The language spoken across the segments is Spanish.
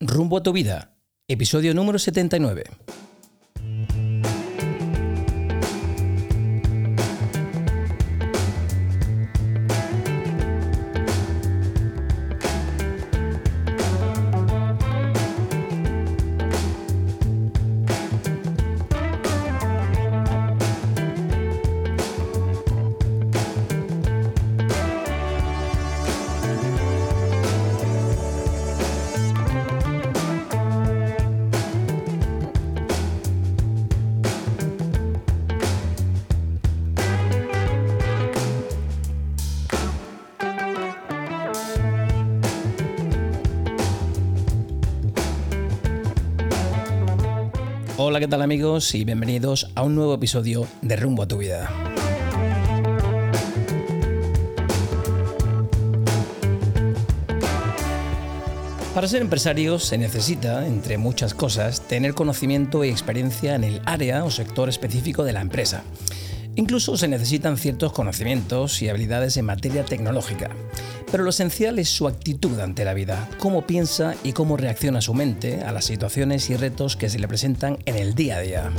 Rumbo a tu vida, episodio número 79. ¿Qué tal amigos? Y bienvenidos a un nuevo episodio de Rumbo a tu vida. Para ser empresario se necesita, entre muchas cosas, tener conocimiento y experiencia en el área o sector específico de la empresa. Incluso se necesitan ciertos conocimientos y habilidades en materia tecnológica. Pero lo esencial es su actitud ante la vida, cómo piensa y cómo reacciona su mente a las situaciones y retos que se le presentan en el día a día.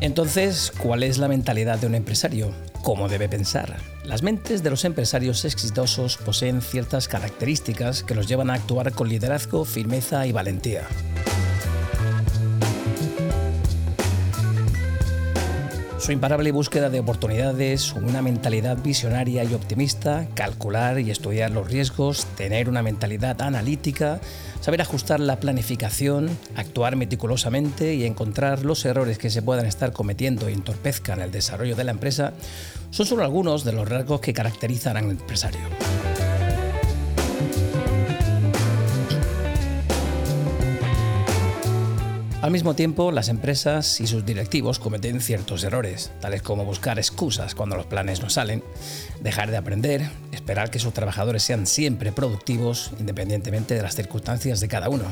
Entonces, ¿cuál es la mentalidad de un empresario? ¿Cómo debe pensar? Las mentes de los empresarios exitosos poseen ciertas características que los llevan a actuar con liderazgo, firmeza y valentía. Su imparable búsqueda de oportunidades, una mentalidad visionaria y optimista, calcular y estudiar los riesgos, tener una mentalidad analítica, saber ajustar la planificación, actuar meticulosamente y encontrar los errores que se puedan estar cometiendo e entorpezcan el desarrollo de la empresa, son solo algunos de los rasgos que caracterizan al empresario. Al mismo tiempo, las empresas y sus directivos cometen ciertos errores, tales como buscar excusas cuando los planes no salen, dejar de aprender, esperar que sus trabajadores sean siempre productivos independientemente de las circunstancias de cada uno.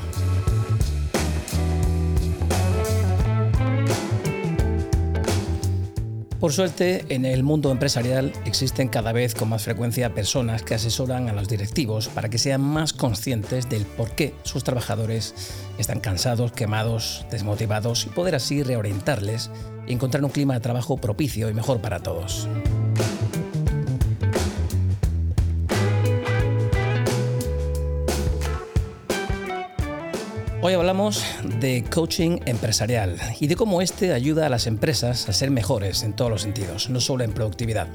Por suerte, en el mundo empresarial existen cada vez con más frecuencia personas que asesoran a los directivos para que sean más conscientes del por qué sus trabajadores están cansados, quemados, desmotivados y poder así reorientarles y encontrar un clima de trabajo propicio y mejor para todos. Hoy hablamos de coaching empresarial y de cómo este ayuda a las empresas a ser mejores en todos los sentidos, no solo en productividad.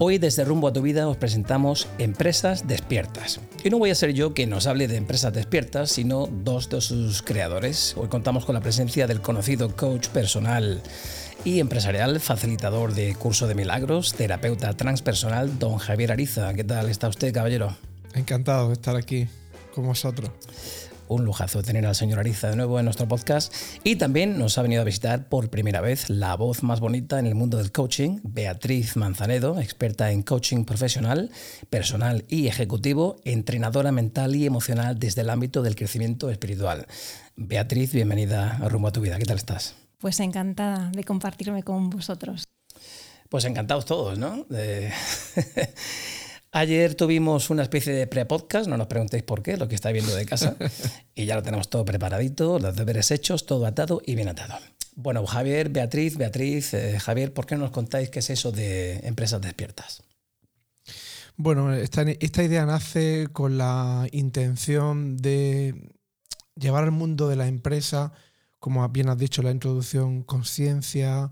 Hoy desde Rumbo a tu Vida os presentamos Empresas Despiertas. Y no voy a ser yo quien nos hable de Empresas Despiertas, sino dos de sus creadores. Hoy contamos con la presencia del conocido coach personal y empresarial, facilitador de curso de milagros, terapeuta transpersonal, don Javier Ariza. ¿Qué tal está usted, caballero? Encantado de estar aquí con vosotros un lujazo tener al señor Ariza de nuevo en nuestro podcast. Y también nos ha venido a visitar por primera vez la voz más bonita en el mundo del coaching, Beatriz Manzanedo, experta en coaching profesional, personal y ejecutivo, entrenadora mental y emocional desde el ámbito del crecimiento espiritual. Beatriz, bienvenida a Rumbo a tu Vida. ¿Qué tal estás? Pues encantada de compartirme con vosotros. Pues encantados todos, ¿no? Ayer tuvimos una especie de pre-podcast, no nos preguntéis por qué, lo que estáis viendo de casa, y ya lo tenemos todo preparadito, los deberes hechos, todo atado y bien atado. Bueno, Javier, Beatriz, Beatriz, eh, Javier, ¿por qué no nos contáis qué es eso de empresas despiertas? Bueno, esta, esta idea nace con la intención de llevar al mundo de la empresa, como bien has dicho, la introducción, conciencia,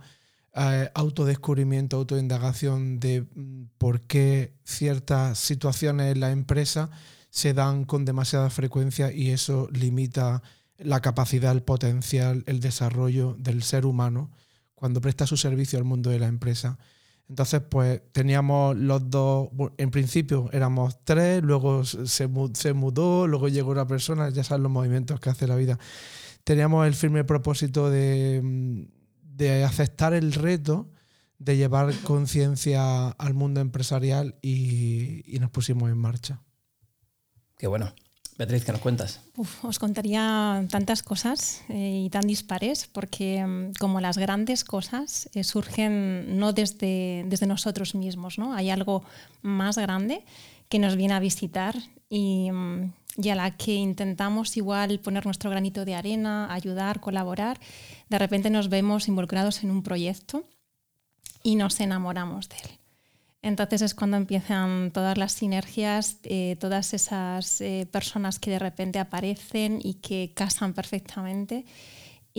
eh, autodescubrimiento, autoindagación de mm, por qué ciertas situaciones en la empresa se dan con demasiada frecuencia y eso limita la capacidad, el potencial, el desarrollo del ser humano cuando presta su servicio al mundo de la empresa. Entonces, pues teníamos los dos, en principio éramos tres, luego se, mudó, luego llegó una persona, ya saben los movimientos que hace la vida. Teníamos el firme propósito de, mm, de aceptar el reto de llevar conciencia al mundo empresarial y, nos pusimos en marcha. Qué bueno. Beatriz, ¿qué nos cuentas? os contaría tantas cosas eh, y tan dispares, porque mm, como las grandes cosas eh, surgen no desde, desde nosotros mismos, ¿no? Hay algo más grande que nos viene a visitar y, mm, y, a la que intentamos igual poner nuestro granito de arena, ayudar, colaborar. De repente nos vemos involucrados en un proyecto y nos enamoramos de él. Entonces es cuando empiezan todas las sinergias, eh, todas esas eh, personas que de repente aparecen y que casan perfectamente.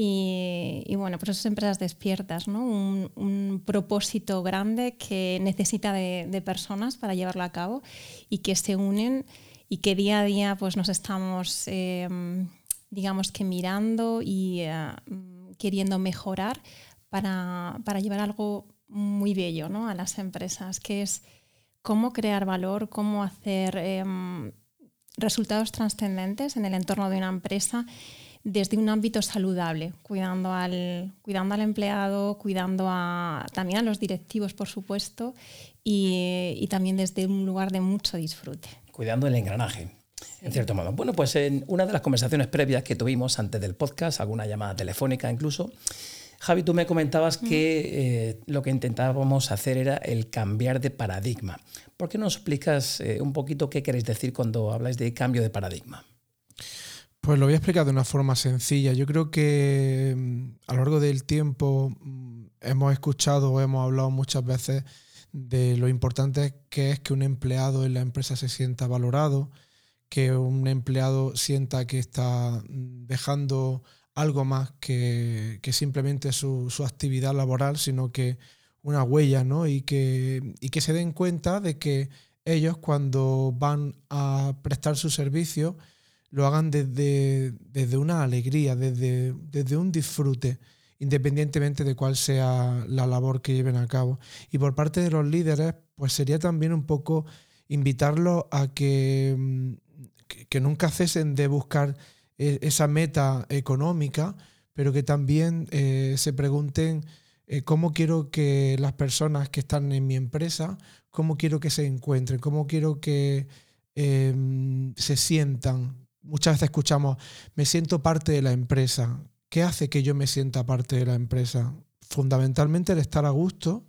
Y, bueno, pues esas empresas despiertas, ¿no? un, propósito grande que necesita de, personas para llevarlo a cabo y que se unen y que día a día pues nos estamos, em, digamos que mirando y eh, queriendo mejorar para, para llevar algo muy bello ¿no? a las empresas, que es cómo crear valor, cómo hacer em, resultados trascendentes en el entorno de una empresa desde un ámbito saludable, cuidando al, cuidando al empleado, cuidando a, también a los directivos, por supuesto, y, y también desde un lugar de mucho disfrute. Cuidando el engranaje. En cierto modo. Bueno, pues en una de las conversaciones previas que tuvimos antes del podcast, alguna llamada telefónica incluso, Javi, tú me comentabas que eh, lo que intentábamos hacer era el cambiar de paradigma. ¿Por qué no nos explicas eh, un poquito qué queréis decir cuando habláis de cambio de paradigma? Pues lo voy a explicar de una forma sencilla. Yo creo que mm, a lo largo del tiempo mm, hemos escuchado o hemos hablado muchas veces de lo importante que es que un empleado en la empresa se sienta valorado, que un empleado sienta que está dejando algo más que, simplemente su, actividad laboral, sino que una huella, ¿no? Y que, que se den cuenta de que ellos cuando van a prestar su servicio lo hagan desde, desde una alegría, desde, desde un disfrute, independientemente de cuál sea la labor que lleven a cabo. Y por parte de los líderes, pues sería también un poco invitarlos a que, que nunca cesen de buscar e, esa meta económica, pero que también eh, se pregunten eh, cómo quiero que las personas que están en mi empresa, cómo quiero que se encuentren, cómo quiero que em, se sientan. Muchas veces escuchamos, me siento parte de la empresa. ¿Qué hace que yo me sienta parte de la empresa? Fundamentalmente el estar a gusto,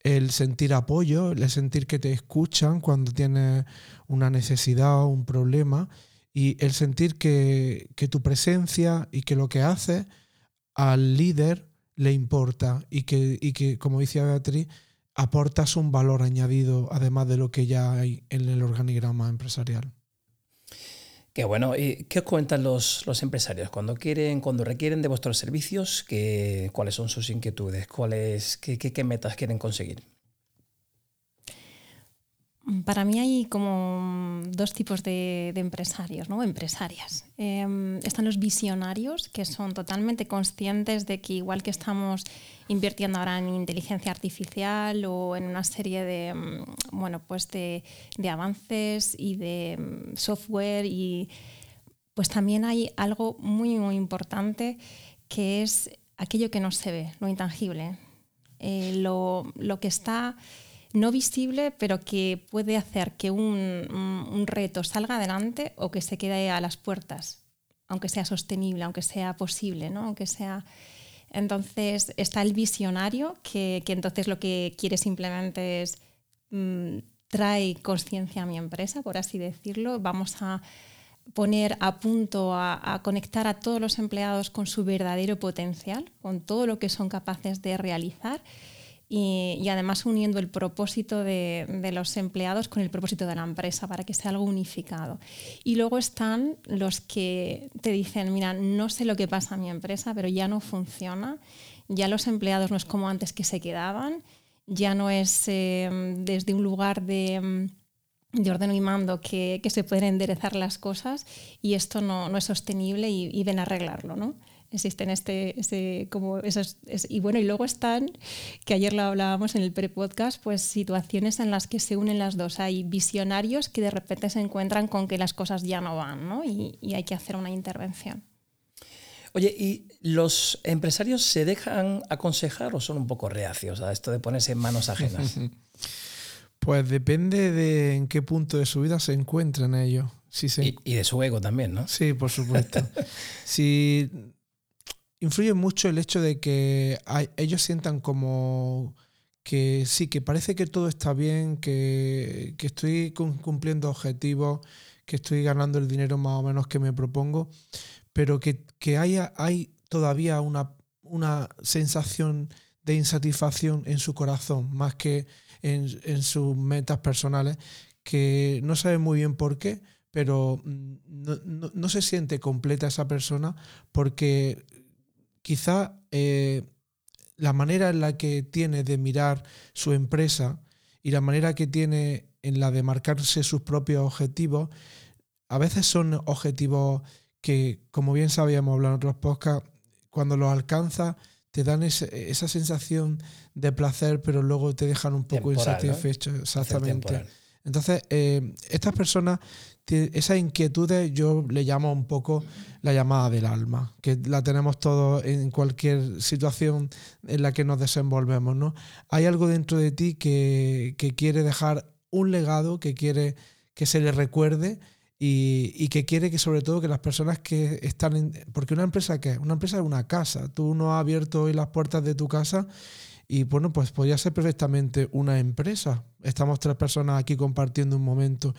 el sentir apoyo, el sentir que te escuchan cuando tienes una necesidad o un problema y el sentir que, tu presencia y que lo que haces al líder le importa y que, que, como decía Beatriz, aportas un valor añadido además de lo que ya hay en el organigrama empresarial. Qué bueno. ¿Y qué os cuentan los, empresarios cuando quieren, cuando requieren de vuestros servicios? ¿Cuáles son sus inquietudes? ¿Cuáles, qué, qué metas quieren conseguir? Para mí hay como dos tipos de, empresarios, ¿no? empresarias. Em, están los visionarios, que son totalmente conscientes de que igual que estamos invirtiendo ahora en inteligencia artificial o en una serie de, mm, bueno, pues de, avances y de mm, software, y pues también hay algo muy, muy importante que es aquello que no se ve, lo intangible, eh, lo, lo que está no visible, pero que puede hacer que un, reto salga adelante o que se quede a las puertas, aunque sea sostenible, aunque sea posible, ¿no? aunque sea... Entonces está el visionario, que, entonces lo que quiere simplemente es mm, trae conciencia a mi empresa, por así decirlo. Vamos a poner a punto, a, conectar a todos los empleados con su verdadero potencial, con todo lo que son capaces de realizar y, además uniendo el propósito de, los empleados con el propósito de la empresa para que sea algo unificado. Y luego están los que te dicen, mira, no sé lo que pasa a mi empresa, pero ya no funciona, ya los empleados no es como antes que se quedaban, ya no es eh, desde un lugar de de orden y mando que, se pueden enderezar las cosas y esto no, es sostenible y, y, ven a arreglarlo. ¿no? Existen este, como esos, y bueno, y luego están, que ayer lo hablábamos en el pre-podcast, pues situaciones en las que se unen las dos. Hay visionarios que de repente se encuentran con que las cosas ya no van, ¿no? Y, hay que hacer una intervención. Oye, ¿y los empresarios se dejan aconsejar o son un poco reacios a esto de ponerse en manos ajenas? Pues depende de en qué punto de su vida se encuentren ellos. sí, sí. Y, de su ego también, ¿no? Sí, por supuesto. sí, influye mucho el hecho de que ellos sientan como que sí, que parece que todo está bien, que, estoy cumpliendo objetivos, que estoy ganando el dinero más o menos que me propongo, pero que, que haya, hay todavía una, una sensación de insatisfacción en su corazón, más que en, sus metas personales, que no sabe muy bien por qué, pero mm, no, se siente completa esa persona porque quizá eh, la manera en la que tiene de mirar su empresa y la manera que tiene en la de marcarse sus propios objetivos, a veces son objetivos que, como bien sabíamos hablar en otros podcasts, cuando los alcanza te dan esa sensación de placer, pero luego te dejan un poco insatisfecho. Exactamente. Entonces, eh, estas personas, esas inquietudes, yo le llamo un poco la llamada del alma, que la tenemos todos en cualquier situación en la que nos desenvolvemos. ¿no? Hay algo dentro de ti que, que quiere dejar un legado, que quiere que se le recuerde y, que quiere que sobre todo que las personas que están en... Porque una empresa ¿qué? Una empresa es una casa. Tú no has abierto hoy las puertas de tu casa y bueno, pues podría ser perfectamente una empresa. Estamos tres personas aquí compartiendo un momento.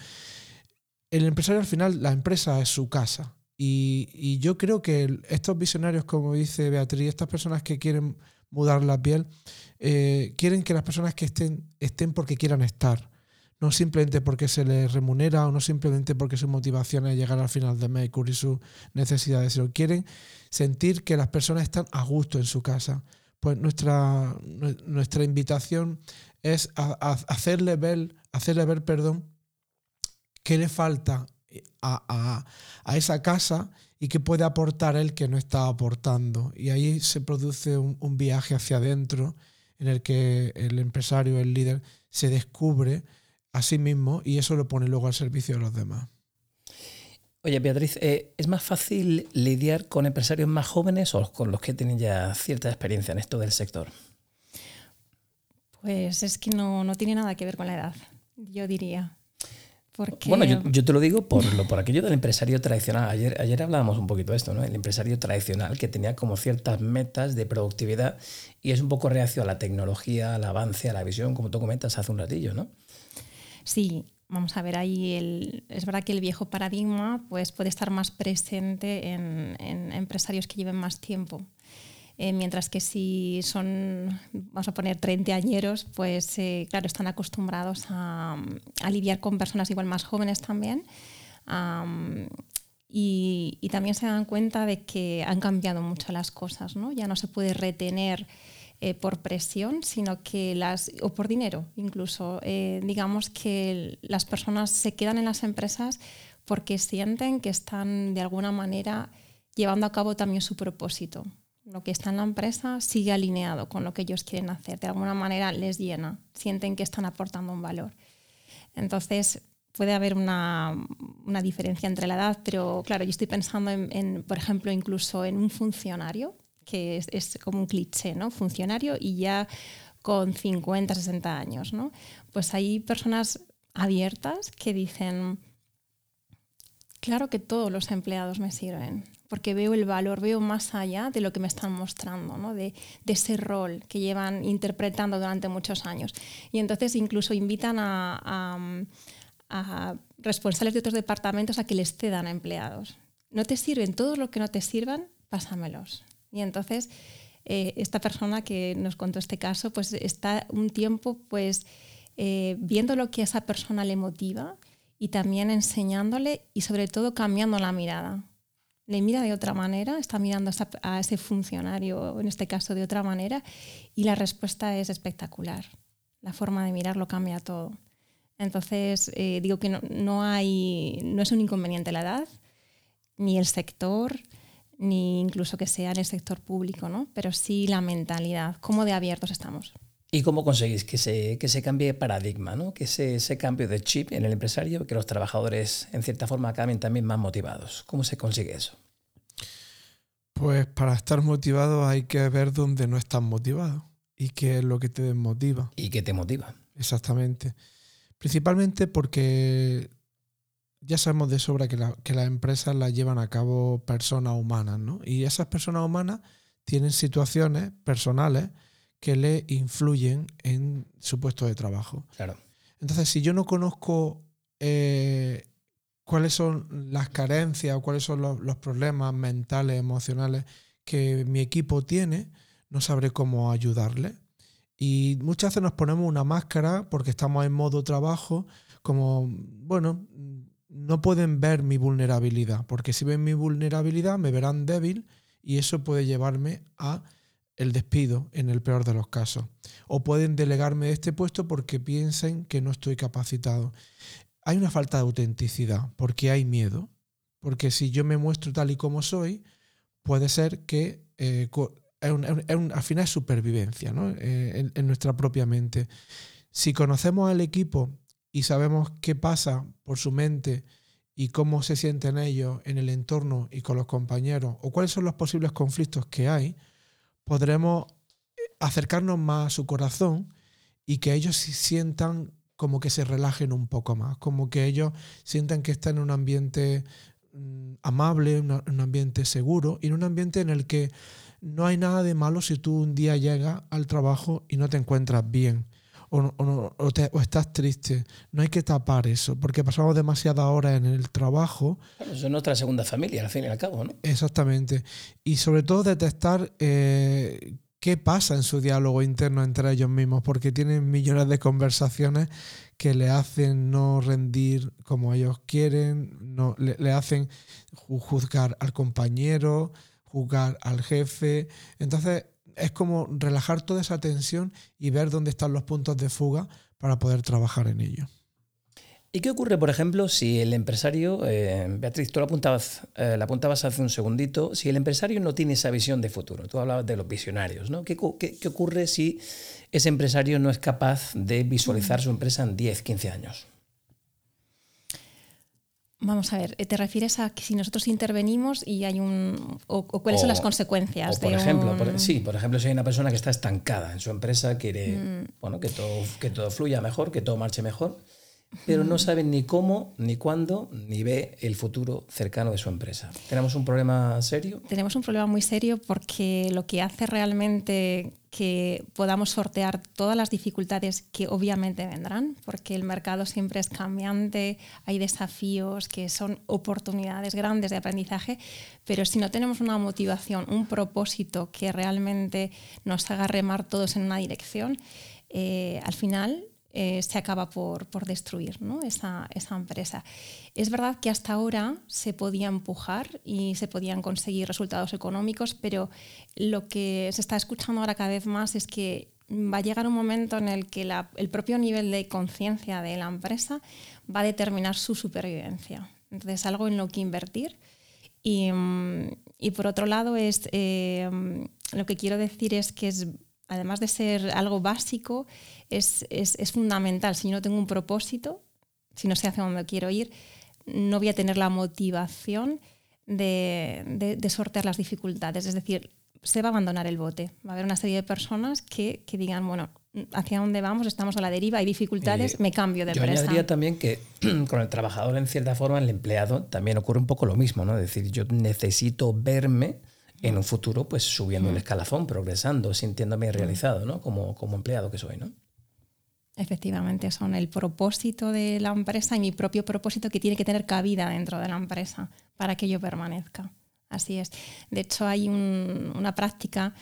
El empresario al final, la empresa es su casa. Y, yo creo que estos visionarios, como dice Beatriz, estas personas que quieren mudar la piel, eh, quieren que las personas que estén estén porque quieran estar no simplemente porque se les remunera o no simplemente porque su motivación es llegar al final de mes y cubrir sus necesidades, sino quieren sentir que las personas están a gusto en su casa. Pues nuestra, nuestra invitación es hacerle ver, hacerle ver perdón, qué le falta a, esa casa y qué puede aportar él que no está aportando. Y ahí se produce un, un viaje hacia adentro en el que el empresario, el líder, se descubre a sí mismo y eso lo pone luego al servicio de los demás. Oye, Beatriz, eh, ¿es más fácil lidiar con empresarios más jóvenes o con los que tienen ya cierta experiencia en esto del sector? Pues es que no, tiene nada que ver con la edad, yo diría. Porque... Bueno, yo, te lo digo por, lo, por aquello del empresario tradicional. Ayer, ayer hablábamos un poquito de esto, ¿no? El empresario tradicional que tenía como ciertas metas de productividad y es un poco reacio a la tecnología, al avance, a la visión, como tú comentas hace un ratillo, ¿no? Sí, vamos a ver ahí, el, es verdad que el viejo paradigma pues, puede estar más presente en, empresarios que lleven más tiempo. Eh, mientras que si son, vamos a poner, 30 añeros, pues eh, claro, están acostumbrados a, lidiar con personas igual más jóvenes también. y, y, también se dan cuenta de que han cambiado mucho las cosas, ¿no? Ya no se puede retener eh, por presión, sino que las, o por dinero incluso, eh, digamos que las personas se quedan en las empresas porque sienten que están de alguna manera llevando a cabo también su propósito. Lo que está en la empresa sigue alineado con lo que ellos quieren hacer, de alguna manera les llena, sienten que están aportando un valor. Entonces, puede haber una, una, diferencia entre la edad, pero claro, yo estoy pensando en, por ejemplo, incluso en un funcionario que es, como un cliché, ¿no? Funcionario y ya con 50, 60 años, ¿no? Pues hay personas abiertas que dicen, claro que todos los empleados me sirven, porque veo el valor, veo más allá de lo que me están mostrando, de, ese rol que llevan interpretando durante muchos años. Y entonces incluso invitan a, responsables de otros departamentos a que les cedan a empleados. No te sirven, todo lo que no te sirvan, pásamelos. Y entonces eh, esta persona que nos contó este caso, pues está un tiempo pues eh, viendo lo que a esa persona le motiva y también enseñándole y sobre todo cambiando la mirada. Le mira de otra manera, está mirando a ese funcionario, en este caso de otra manera, y la respuesta es espectacular. La forma de mirarlo cambia todo. Entonces, eh, digo que no, no, hay, no es un inconveniente la edad, ni el sector, ni incluso que sea en el sector público, ¿no? pero sí la mentalidad, cómo de abiertos estamos. ¿Y cómo conseguís que se, que se cambie paradigma, ¿no? que ese, ese cambio de chip en el empresario, que los trabajadores en cierta forma acaben también más motivados? ¿Cómo se consigue eso? Pues para estar motivado hay que ver dónde no estás motivado y qué es lo que te desmotiva. ¿Y qué te motiva? Exactamente. Principalmente porque ya sabemos de sobra que, las empresas las llevan a cabo personas humanas, ¿no? Y esas personas humanas tienen situaciones personales que le influyen en su puesto de trabajo. Claro. Entonces, si yo no conozco eh, cuáles son las carencias o cuáles son los, problemas mentales, emocionales que mi equipo tiene, no sabré cómo ayudarle. Y muchas veces nos ponemos una máscara porque estamos en modo trabajo, como, bueno, no pueden ver mi vulnerabilidad, porque si ven mi vulnerabilidad me verán débil y eso puede llevarme a el despido en el peor de los casos. O pueden delegarme de este puesto porque piensen que no estoy capacitado. Hay una falta de autenticidad porque hay miedo. Porque si yo me muestro tal y como soy, puede ser que eh, al final es supervivencia eh, en nuestra propia mente. Si conocemos al equipo y sabemos qué pasa por su mente y cómo se sienten ellos en el entorno y con los compañeros, o cuáles son los posibles conflictos que hay, podremos eh, acercarnos más a su corazón y que ellos sientan como que se relajen un poco más, como que ellos sientan que están en un ambiente mm, amable, un ambiente seguro y en un ambiente en el que no hay nada de malo si tú un día llegas al trabajo y no te encuentras bien o, estás triste. No hay que tapar eso, porque pasamos demasiadas horas en el trabajo. Bueno, eso es nuestra segunda familia, al fin y al cabo, ¿no? Exactamente. Y sobre todo detectar eh, qué pasa en su diálogo interno entre ellos mismos, porque tienen millones de conversaciones que le hacen no rendir como ellos quieren, no, le, le hacen juzgar al compañero, juzgar al jefe. Entonces, es como relajar toda esa tensión y ver dónde están los puntos de fuga para poder trabajar en ello. ¿Y qué ocurre, por ejemplo, si el empresario, eh, Beatriz, tú lo apuntabas, eh, apuntabas hace un segundito, si el empresario no tiene esa visión de futuro? Tú hablabas de los visionarios, ¿no? ¿Qué, qué ocurre si ese empresario no es capaz de visualizar su empresa en 10, 15 años? Vamos a ver, ¿te refieres a que si nosotros intervenimos y hay un. o, cuáles son las consecuencias? por ejemplo, sí, por ejemplo, si hay una persona que está estancada en su empresa, quiere mm. bueno, que, todo, que todo fluya mejor, que todo marche mejor, pero no sabe ni cómo, ni cuándo, ni ve el futuro cercano de su empresa. ¿Tenemos un problema serio? Tenemos un problema muy serio porque lo que hace realmente que podamos sortear todas las dificultades que obviamente vendrán, porque el mercado siempre es cambiante, hay desafíos que son oportunidades grandes de aprendizaje, pero si no tenemos una motivación, un propósito que realmente nos haga remar todos en una dirección, eh, al final eh, se acaba por, destruir esa, empresa. Es verdad que hasta ahora se podía empujar y se podían conseguir resultados económicos, pero lo que se está escuchando ahora cada vez más es que va a llegar un momento en el que el propio nivel de conciencia de la empresa va a determinar su supervivencia. Entonces, algo en lo que invertir. Y, mm, por otro lado, es, eh, lo que quiero decir es que es, además de ser algo básico, es, fundamental. Si no tengo un propósito, si no sé hacia dónde quiero ir, no voy a tener la motivación de, sortear las dificultades. Es decir, se va a abandonar el bote. Va a haber una serie de personas que, digan, bueno, hacia dónde vamos, estamos a la deriva, hay dificultades, me cambio de empresa. Yo añadiría también que con el trabajador, en cierta forma, el empleado, también ocurre un poco lo mismo, ¿no? Es decir, yo necesito verme en un futuro, pues subiendo mm. escalafón, progresando, sintiéndome realizado, ¿no? Como, como empleado que soy, ¿no? Efectivamente, son el propósito de la empresa y mi propio propósito que tiene que tener cabida dentro de la empresa para que yo permanezca. Así es. De hecho, hay una práctica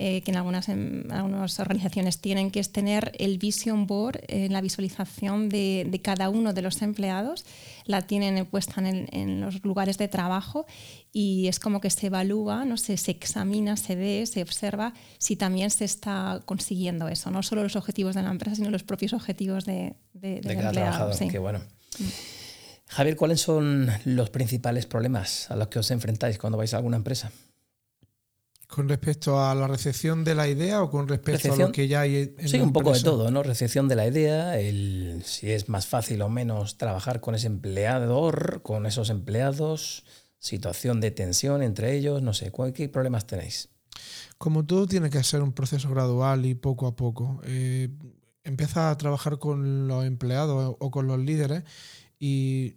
eh, que en algunas, algunas, organizaciones tienen, que es tener el vision board, eh, la visualización de, cada uno de los empleados, la tienen puesta en, los lugares de trabajo y es como que se evalúa, ¿no? se, se, examina, se ve, se observa si también se está consiguiendo eso, no solo los objetivos de la empresa, sino los propios objetivos de, de, de cada trabajador. Qué bueno. Mm. Javier, ¿cuáles son los principales problemas a los que os enfrentáis cuando vais a alguna empresa? ¿Con respecto a la recepción de la idea o con respecto a lo que ya hay en Sí, un poco de todo, ¿no? Recepción de la idea, el, si es más fácil o menos trabajar con ese empleador, con esos empleados, situación de tensión entre ellos, no sé, ¿qué problemas tenéis? Como todo tiene que ser un proceso gradual y poco a poco. Eh, empieza a trabajar con los empleados o con los líderes y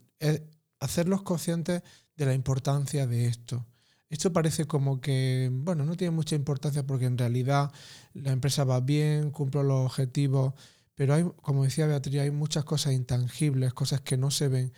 hacerlos conscientes de la importancia de esto. Esto parece como que, bueno, no tiene mucha importancia porque en realidad la empresa va bien, cumple los objetivos, pero hay, como decía Beatriz, hay muchas cosas intangibles, cosas que no se ven,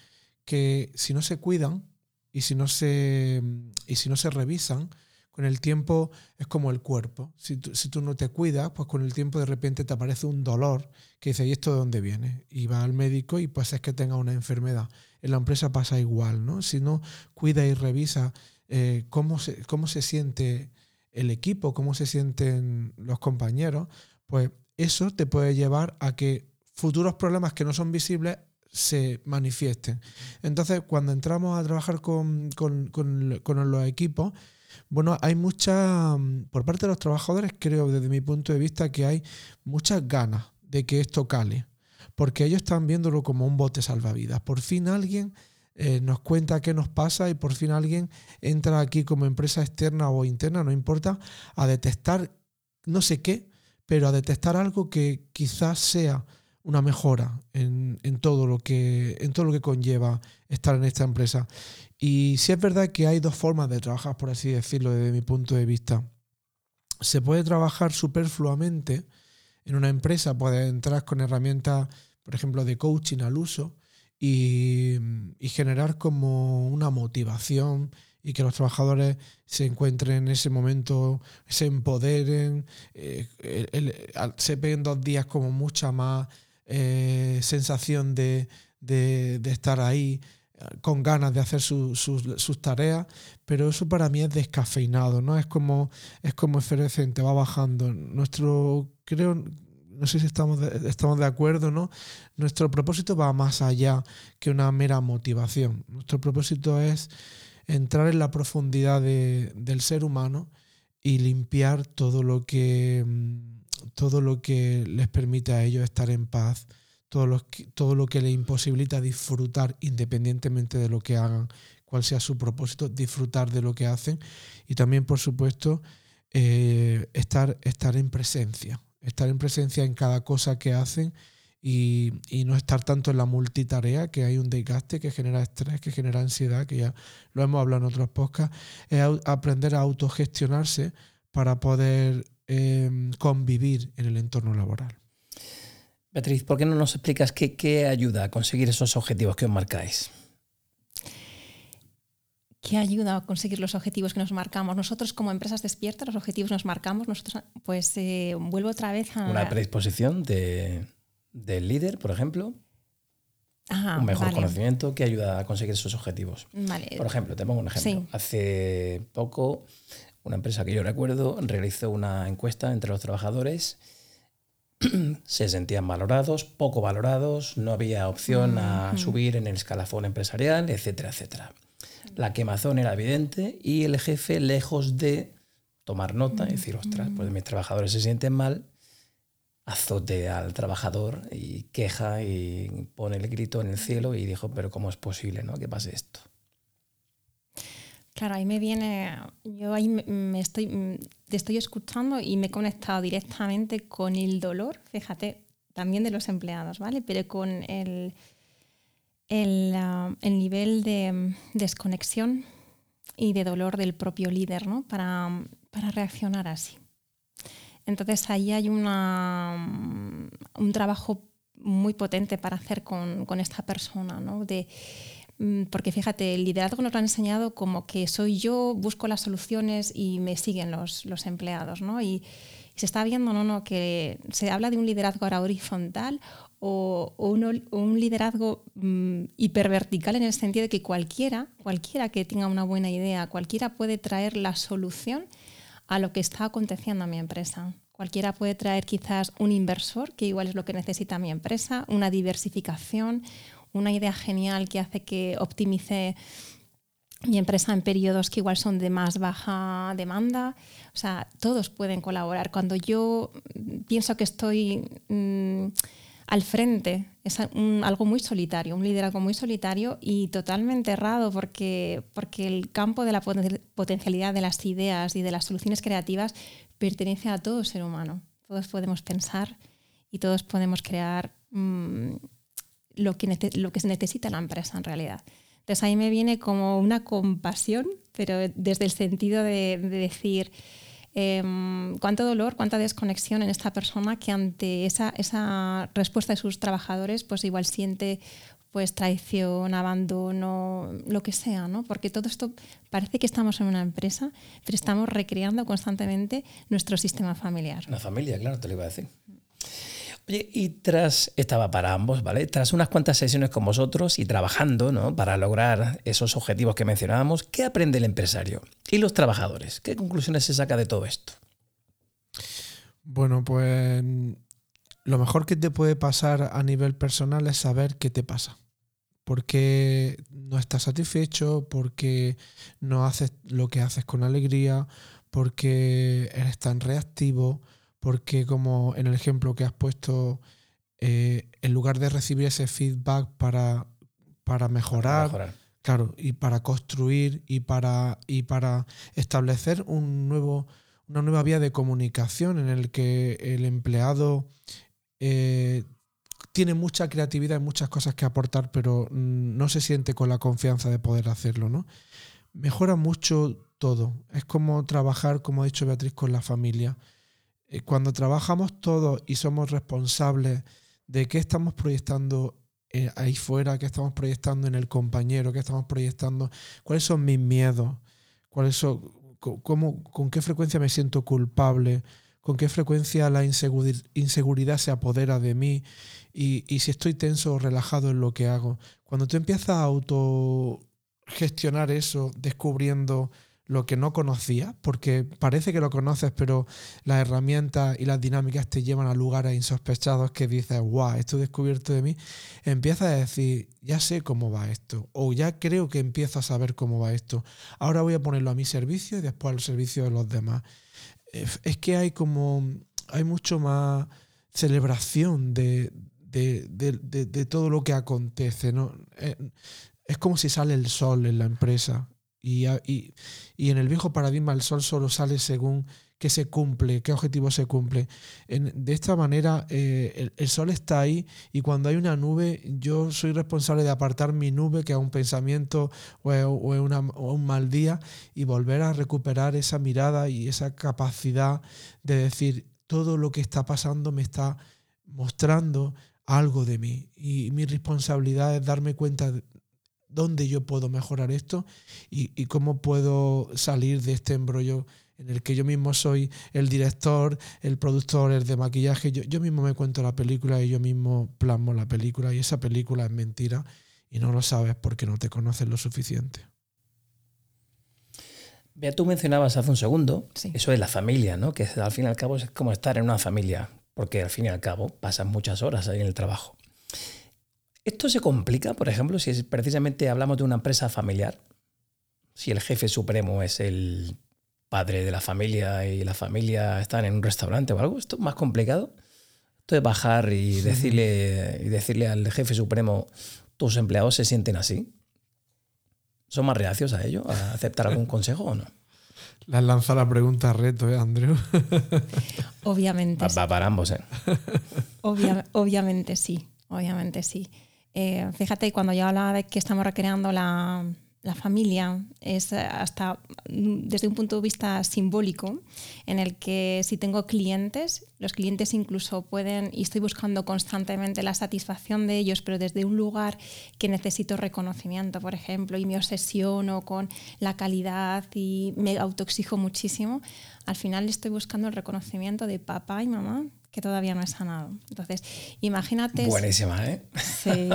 que si no se cuidan y si no se, y si no se revisan, con el tiempo es como el cuerpo. Si tú, no te cuidas, pues con el tiempo de repente te aparece un dolor que dice, ¿y esto de dónde viene? Y va al médico y pues es que tenga una enfermedad. En la empresa pasa igual, ¿no? Si no cuida y revisa eh, cómo, se, cómo se siente el equipo, cómo se sienten los compañeros, pues eso te puede llevar a que futuros problemas que no son visibles se manifiesten. Entonces, cuando entramos a trabajar con, los equipos, bueno, hay mucha, por parte de los trabajadores, creo desde mi punto de vista, que hay muchas ganas de que esto cale, porque ellos están viéndolo como un bote salvavidas. Por fin alguien eh, nos cuenta qué nos pasa y por fin alguien entra aquí como empresa externa o interna, no importa, a detectar no sé qué, pero a detectar algo que quizás sea una mejora en, todo lo que, en todo lo que conlleva estar en esta empresa. Y sí es verdad que hay dos formas de trabajar, por así decirlo, desde mi punto de vista. Se puede trabajar superfluamente en una empresa, puedes entrar con herramientas, por ejemplo, de coaching al uso, y, generar como una motivación y que los trabajadores se encuentren en ese momento, se empoderen, eh, se peguen dos días como mucha más eh, sensación de, estar ahí con ganas de hacer sus tareas, pero eso para mí es descafeinado, ¿no? Es como, es como efervescente, va bajando. Nuestro, creo, no sé si estamos de, estamos de acuerdo, ¿no? Nuestro propósito va más allá que una mera motivación. Nuestro propósito es entrar en la profundidad del ser humano y limpiar todo lo que mm, todo lo que les permite a ellos estar en paz, todo lo que, todo lo que les imposibilita disfrutar independientemente de lo que hagan, cuál sea su propósito, disfrutar de lo que hacen y también, por supuesto, eh, estar, estar en presencia, estar en presencia en cada cosa que hacen y, no estar tanto en la multitarea, que hay un desgaste que genera estrés, que genera ansiedad, que ya lo hemos hablado en otros podcasts, es aprender a autogestionarse para poder em, convivir en el entorno laboral. Beatriz, ¿por qué no nos explicas qué, qué ayuda a conseguir esos objetivos que os marcáis? ¿Qué ayuda a conseguir los objetivos que nos marcamos? Nosotros como empresas despiertas, los objetivos nos marcamos, nosotros pues eh, vuelvo otra vez a... Una predisposición de, del líder, por ejemplo. un mejor conocimiento que ayuda a conseguir esos objetivos. Por ejemplo, te pongo un ejemplo. Hace poco, una empresa que yo recuerdo realizó una encuesta entre los trabajadores. Se sentían valorados, poco valorados, no había opción a subir en el escalafón empresarial, etcétera, etcétera. La quemazón era evidente y el jefe, lejos de tomar nota y decir, ostras, pues mis trabajadores se sienten mal, azote al trabajador y queja y pone el grito en el cielo y dijo, pero ¿cómo es posible ¿no? que pase esto? Claro, ahí me viene, yo ahí me estoy, te estoy escuchando y me he conectado directamente con el dolor, fíjate, también de los empleados, ¿vale? Pero con el, Ah, el, nivel de desconexión y de dolor del propio líder ¿no? para, reaccionar así. Entonces ahí hay una, un trabajo muy potente para hacer con, esta persona, ¿no? de, mm, porque fíjate, el liderazgo nos lo ha enseñado como que soy yo, busco las soluciones y me siguen los, los empleados. ¿no? Y, se está viendo ¿no? ¿no? que se habla de un liderazgo ahora horizontal o, un, liderazgo mm, hipervertical en el sentido de que cualquiera, cualquiera que tenga una buena idea, cualquiera puede traer la solución a lo que está aconteciendo a mi empresa. Cualquiera puede traer quizás un inversor, que igual es lo que necesita mi empresa, una diversificación, una idea genial que hace que optimice mi empresa en periodos que igual son de más baja demanda. O sea, todos pueden colaborar. Cuando yo pienso que estoy... Mm, al frente. Es algo muy solitario, un liderazgo muy solitario y totalmente errado porque, porque el campo de la potencialidad de las ideas y de las soluciones creativas pertenece a todo ser humano. Todos podemos pensar y todos podemos crear mm, lo, que lo que se necesita en la empresa en realidad. Entonces ahí me viene como una compasión, pero desde el sentido de, decir em, cuánto dolor, cuánta desconexión en esta persona que ante esa, esa respuesta de sus trabajadores pues igual siente pues traición, abandono, lo que sea, ¿no? Porque todo esto parece que estamos en una empresa, pero estamos recreando constantemente nuestro sistema familiar. La familia, claro, te lo iba a decir. Oye, y tras, estaba para ambos, ¿vale? Tras unas cuantas sesiones con vosotros y trabajando, ¿no? Para lograr esos objetivos que mencionábamos, ¿qué aprende el empresario? ¿Y los trabajadores? ¿Qué conclusiones se saca de todo esto? Bueno, pues lo mejor que te puede pasar a nivel personal es saber qué te pasa porque no estás satisfecho, porque no haces lo que haces con alegría, porque eres tan reactivo, porque como en el ejemplo que has puesto, eh, en lugar de recibir ese feedback para, para mejorar, claro, y para construir y para, y para establecer un nuevo, una nueva vía de comunicación en el que el empleado eh, tiene mucha creatividad y muchas cosas que aportar, pero mm, no se siente con la confianza de poder hacerlo, ¿no? Mejora mucho todo. Es como trabajar, como ha dicho Beatriz, con la familia. Eh, cuando trabajamos todos y somos responsables de qué estamos proyectando eh, ahí fuera, qué estamos proyectando en el compañero, qué estamos proyectando, cuáles son mis miedos, cuáles son, cómo, con qué frecuencia me siento culpable, con qué frecuencia la inseguridad se apodera de mí y, si estoy tenso o relajado en lo que hago. Cuando tú empiezas a autogestionar eso, descubriendo lo que no conocías, porque parece que lo conoces, pero las herramientas y las dinámicas te llevan a lugares insospechados que dices, guau, esto descubierto de mí, empiezas a decir, ya sé cómo va esto, o ya creo que empiezo a saber cómo va esto, ahora voy a ponerlo a mi servicio y después al servicio de los demás es que hay como, hay mucho más celebración de, todo lo que acontece. ¿no? Eh, es como si sale el sol en la empresa y, y en el viejo paradigma el sol solo sale según qué se cumple, qué objetivo se cumple. de esta manera, eh, el, sol está ahí y cuando hay una nube, yo soy responsable de apartar mi nube, que es un pensamiento o, un mal día, y volver a recuperar esa mirada y esa capacidad de decir, todo lo que está pasando me está mostrando algo de mí. Y mi responsabilidad es darme cuenta dónde yo puedo mejorar esto y, y cómo puedo salir de este embrollo en el que yo mismo soy el director, el productor, el de maquillaje. Yo, yo mismo me cuento la película y yo mismo plasmo la película y esa película es mentira y no lo sabes porque no te conoces lo suficiente. Vea, tú mencionabas hace un segundo eso de la familia, ¿no? Que al fin y al cabo es como estar en una familia, porque al fin y al cabo pasan muchas horas ahí en el trabajo. Esto se complica, por ejemplo, si precisamente hablamos de una empresa familiar, si el jefe supremo es el padre de la familia y la familia están en un restaurante o algo, esto es más complicado. Esto de bajar y decirle, y decirle al jefe supremo, tus empleados se sienten así. ¿Son más reacios a ello, a aceptar algún consejo o no? Le has lanzado la pregunta a reto, ¿eh, Andrew? Obviamente. Va, para ambos, ¿eh? obviamente sí, obviamente sí. Eh, fíjate, cuando yo hablaba de que estamos recreando la, la familia es eh, hasta mm, desde un punto de vista simbólico, en el que si tengo clientes, los clientes incluso pueden, y estoy buscando constantemente la satisfacción de ellos, pero desde un lugar que necesito reconocimiento, por ejemplo, y me obsesiono con la calidad y me autoexijo muchísimo, al final estoy buscando el reconocimiento de papá y mamá que todavía no he sanado. Entonces, imagínate... Buenísima, ¿eh? Sí.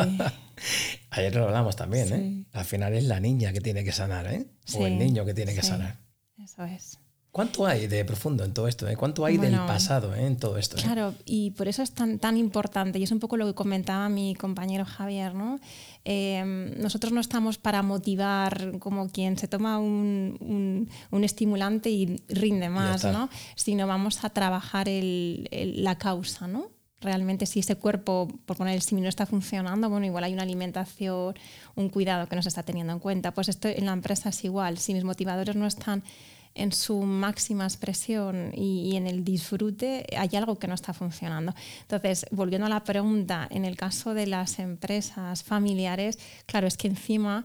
Ayer lo hablamos también, ¿eh? Al final es la niña que tiene que sanar, ¿eh? o el niño que tiene que sanar. Eso es. ¿Cuánto hay de profundo en todo esto? Eh? ¿Cuánto hay del pasado eh, en todo esto? Eh? Claro, y por eso es tan, tan importante, y es un poco lo que comentaba mi compañero Javier, ¿no? nosotros no estamos para motivar como quien se toma un, un, estimulante y rinde más, ¿no? Sino vamos a trabajar el, la causa, ¿no? realmente si ese cuerpo, por poner el símil, no está funcionando, bueno, igual hay una alimentación, un cuidado que no se está teniendo en cuenta. Pues esto en la empresa es igual. Si mis motivadores no están en su máxima expresión y, en el disfrute, hay algo que no está funcionando. Entonces, volviendo a la pregunta, en el caso de las empresas familiares, claro, es que encima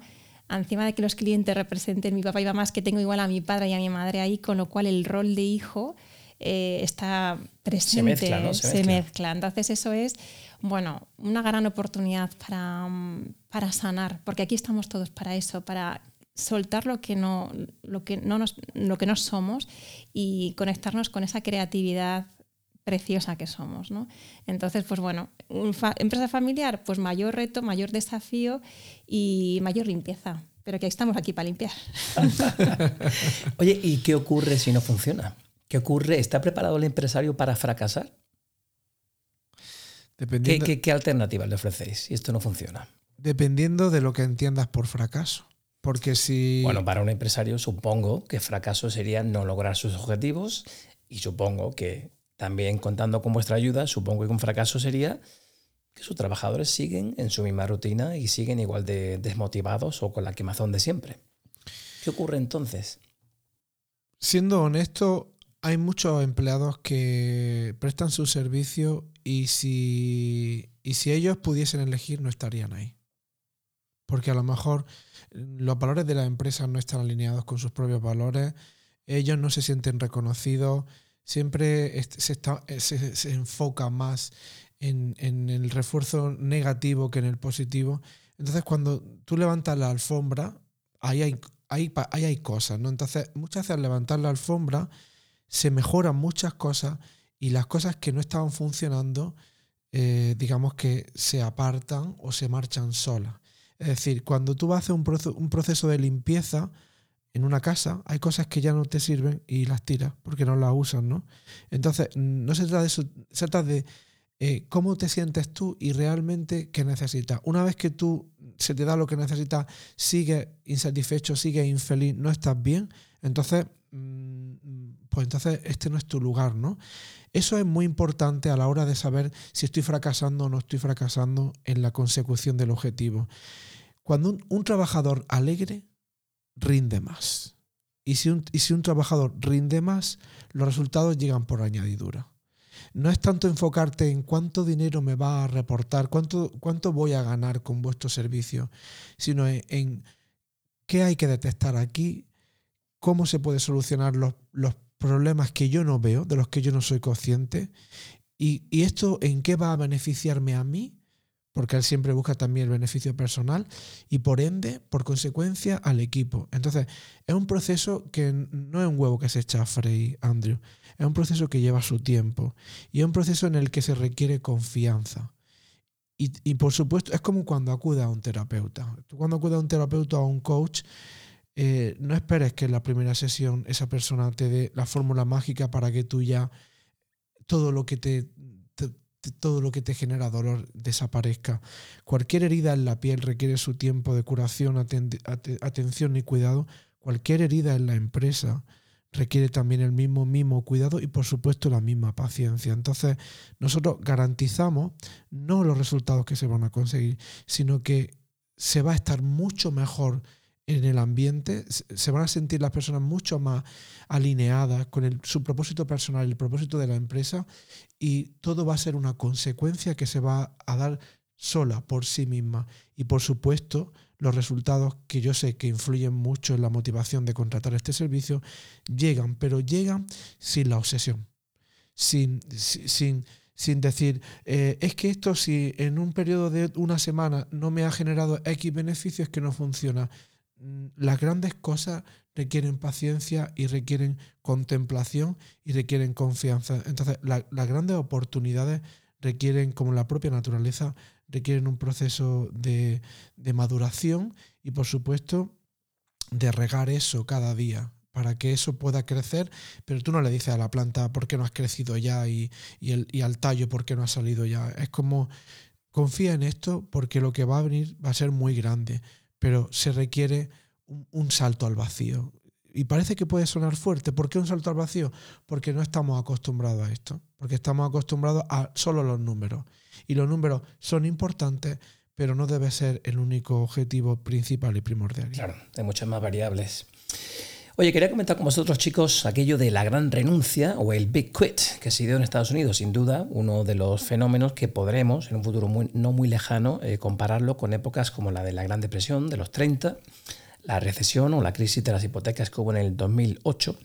encima de que los clientes representen mi papá y mamá, es que tengo igual a mi padre y a mi madre ahí, con lo cual el rol de hijo eh, está presente, se, mezcla, ¿no? se, mezcla. Entonces eso es, bueno, una gran oportunidad para, para sanar, porque aquí estamos todos para eso, para soltar lo que no, lo que no, nos, lo que no somos y conectarnos con esa creatividad preciosa que somos. ¿no? Entonces, pues bueno, empresa familiar, pues mayor reto, mayor desafío y mayor limpieza. Pero que estamos aquí para limpiar. Oye, ¿y qué ocurre si no funciona? ¿Qué ocurre? ¿Está preparado el empresario para fracasar? Dependiendo... ¿Qué, qué alternativas le ofrecéis si esto no funciona? Dependiendo de lo que entiendas por fracaso. Porque si. Bueno, para un empresario supongo que fracaso sería no lograr sus objetivos y supongo que también contando con vuestra ayuda, supongo que un fracaso sería que sus trabajadores siguen en su misma rutina y siguen igual de desmotivados o con la quemazón de siempre. ¿Qué ocurre entonces? Siendo honesto, hay muchos empleados que prestan su servicio y si, y si ellos pudiesen elegir no estarían ahí. Porque a lo mejor los valores de la empresa no están alineados con sus propios valores, ellos no se sienten reconocidos, siempre se, está, eh, enfoca más en, el refuerzo negativo que en el positivo. Entonces, cuando tú levantas la alfombra, ahí hay, ahí, hay cosas, ¿no? Entonces, muchas veces al levantar la alfombra se mejoran muchas cosas y las cosas que no estaban funcionando, eh, digamos que se apartan o se marchan solas. Es decir, cuando tú vas a hacer un, proceso de limpieza, en una casa hay cosas que ya no te sirven y las tiras porque no las usas, ¿no? Entonces, no se trata de eso, se trata de eh, cómo te sientes tú y realmente qué necesitas. Una vez que tú se te da lo que necesitas, sigues insatisfecho, sigues infeliz, no estás bien, entonces, mm, pues entonces este no es tu lugar, ¿no? Eso es muy importante a la hora de saber si estoy fracasando o no estoy fracasando en la consecución del objetivo. Cuando un trabajador alegre rinde más. Y si, un, trabajador rinde más, los resultados llegan por añadidura. No es tanto enfocarte en cuánto dinero me va a reportar, cuánto, voy a ganar con vuestro servicio, sino en, qué hay que detectar aquí, cómo se puede solucionar los, problemas que yo no veo, de los que yo no soy consciente, y esto en qué va a beneficiarme a mí porque él siempre busca también el beneficio personal y por ende, por consecuencia, al equipo. Entonces, es un proceso que no es un huevo que se echa a freír, Andrew. Es un proceso que lleva su tiempo y es un proceso en el que se requiere confianza. Y, por supuesto, es como cuando acude a un terapeuta. Tú cuando acudes a un terapeuta o a un coach, eh, no esperes que en la primera sesión esa persona te dé la fórmula mágica para que tú ya todo lo que te todo lo que te genera dolor desaparezca. Cualquier herida en la piel requiere su tiempo de curación, atención y cuidado. Cualquier herida en la empresa requiere también el mismo mimo, cuidado y por supuesto la misma paciencia. Entonces nosotros garantizamos no los resultados que se van a conseguir, sino que se va a estar mucho mejor en el ambiente, se van a sentir las personas mucho más alineadas con su propósito personal, el propósito de la empresa y todo va a ser una consecuencia que se va a dar sola por sí misma. Y por supuesto, los resultados que yo sé que influyen mucho en la motivación de contratar este servicio llegan, pero llegan sin la obsesión, sin, sin, sin decir, eh, es que esto si en un periodo de una semana no me ha generado X beneficios, que no funciona las grandes cosas requieren paciencia y requieren contemplación y requieren confianza. Entonces, las grandes oportunidades requieren, como la propia naturaleza, requieren un proceso de, maduración y, por supuesto, de regar eso cada día para que eso pueda crecer, pero tú no le dices a la planta por qué no has crecido ya y, el, y al tallo por qué no ha salido ya. Es como, confía en esto porque lo que va a venir va a ser muy grande pero se requiere un, salto al vacío. Y parece que puede sonar fuerte. ¿Por qué un salto al vacío? Porque no estamos acostumbrados a esto, porque estamos acostumbrados a solo los números. Y los números son importantes, pero no debe ser el único objetivo principal y primordial. Claro, hay muchas más variables. Oye, quería comentar con vosotros, chicos, aquello de la gran renuncia o el Big Quit que se dio en Estados Unidos. Sin duda, uno de los fenómenos que podremos, en un futuro no muy lejano, eh, compararlo con épocas como la de la Gran Depresión de los 30, la recesión o la crisis de las hipotecas que hubo en el 2008.